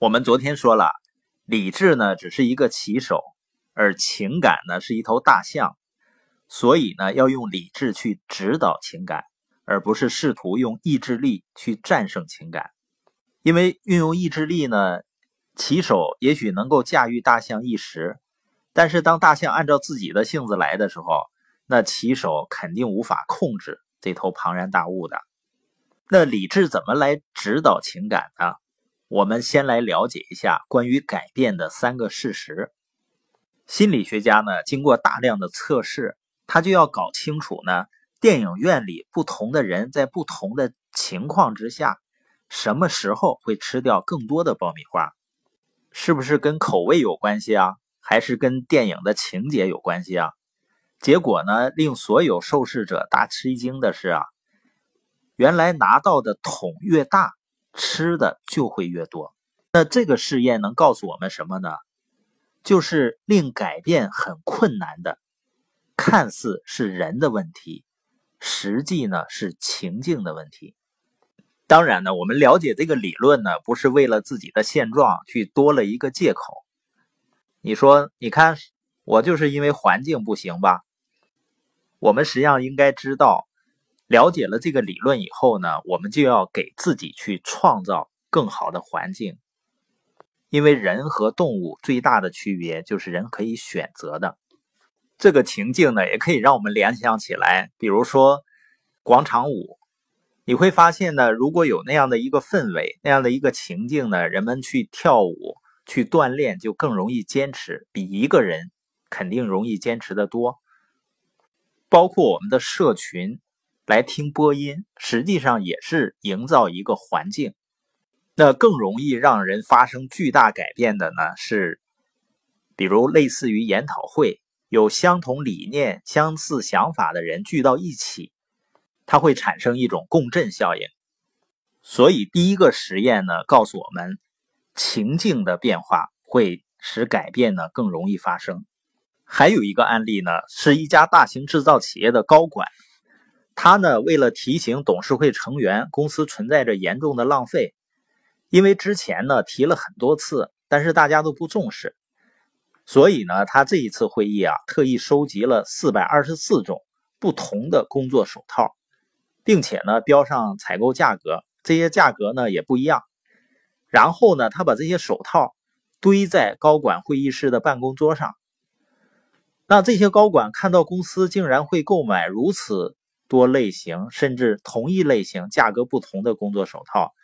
我们昨天说了，理智呢只是一个骑手，而情感呢是一头大象，所以呢要用理智去指导情感，而不是试图用意志力去战胜情感。因为运用意志力呢，骑手也许能够驾驭大象一时，但是当大象按照自己的性子来的时候，那骑手肯定无法控制这头庞然大物的。那理智怎么来指导情感呢？我们先来了解一下关于改变的三个事实。心理学家呢，经过大量的测试，他就要搞清楚呢，电影院里不同的人在不同的情况之下，什么时候会吃掉更多的爆米花？是不是跟口味有关系啊？还是跟电影的情节有关系啊？结果呢，令所有受试者大吃一惊的是啊，原来拿到的桶越大。吃的就会越多，那这个试验能告诉我们什么呢？就是令改变很困难的，看似是人的问题，实际呢是情境的问题。当然呢，我们了解这个理论呢，不是为了自己的现状去多了一个借口。你说，你看我就是因为环境不行吧？我们实际上应该知道。了解了这个理论以后呢，我们就要给自己去创造更好的环境，因为人和动物最大的区别就是人可以选择的。这个情境呢，也可以让我们联想起来，比如说广场舞，你会发现呢，如果有那样的一个氛围，那样的一个情境呢，人们去跳舞、去锻炼就更容易坚持，比一个人肯定容易坚持的多。包括我们的社群。来听播音，实际上也是营造一个环境。那更容易让人发生巨大改变的呢？是，比如类似于研讨会，有相同理念、相似想法的人聚到一起，它会产生一种共振效应。所以第一个实验呢，告诉我们，情境的变化会使改变呢更容易发生。还有一个案例呢，是一家大型制造企业的高管。他呢，为了提醒董事会成员，公司存在着严重的浪费，因为之前呢提了很多次，但是大家都不重视，所以呢，他这一次会议啊，特意收集了四百二十四种不同的工作手套，并且呢标上采购价格，这些价格呢也不一样。然后呢，他把这些手套堆在高管会议室的办公桌上。那这些高管看到公司竟然会购买如此。多类型甚至同一类型价格不同的工作手套，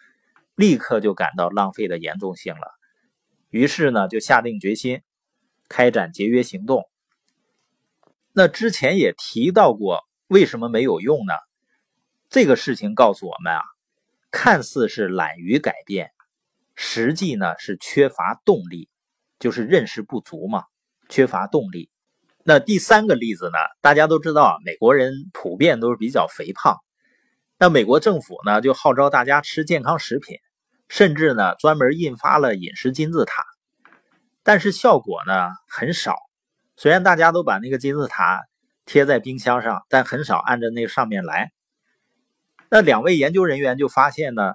立刻就感到浪费的严重性了。于是呢，就下定决心开展节约行动。那之前也提到过，为什么没有用呢？这个事情告诉我们啊，看似是懒于改变，实际呢是缺乏动力，就是认识不足嘛，缺乏动力。那第三个例子呢？大家都知道，美国人普遍都是比较肥胖。那美国政府呢，就号召大家吃健康食品，甚至呢，专门印发了饮食金字塔。但是效果呢很少。虽然大家都把那个金字塔贴在冰箱上，但很少按着那上面来。那两位研究人员就发现呢，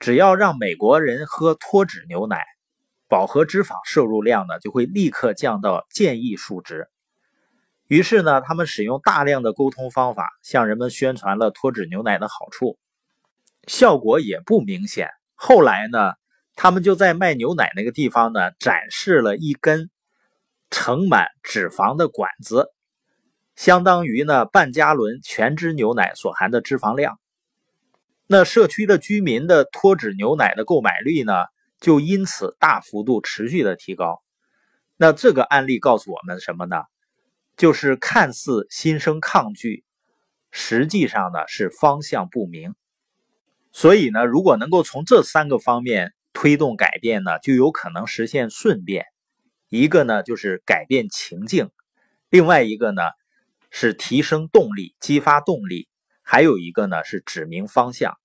只要让美国人喝脱脂牛奶，饱和脂肪摄入量呢就会立刻降到建议数值。于是呢，他们使用大量的沟通方法，向人们宣传了脱脂牛奶的好处，效果也不明显。后来呢，他们就在卖牛奶那个地方呢，展示了一根盛满脂肪的管子，相当于呢半加仑全脂牛奶所含的脂肪量。那社区的居民的脱脂牛奶的购买率呢，就因此大幅度持续的提高。那这个案例告诉我们什么呢？就是看似心生抗拒，实际上呢是方向不明。所以呢，如果能够从这三个方面推动改变呢，就有可能实现顺变。一个呢就是改变情境，另外一个呢是提升动力、激发动力，还有一个呢是指明方向。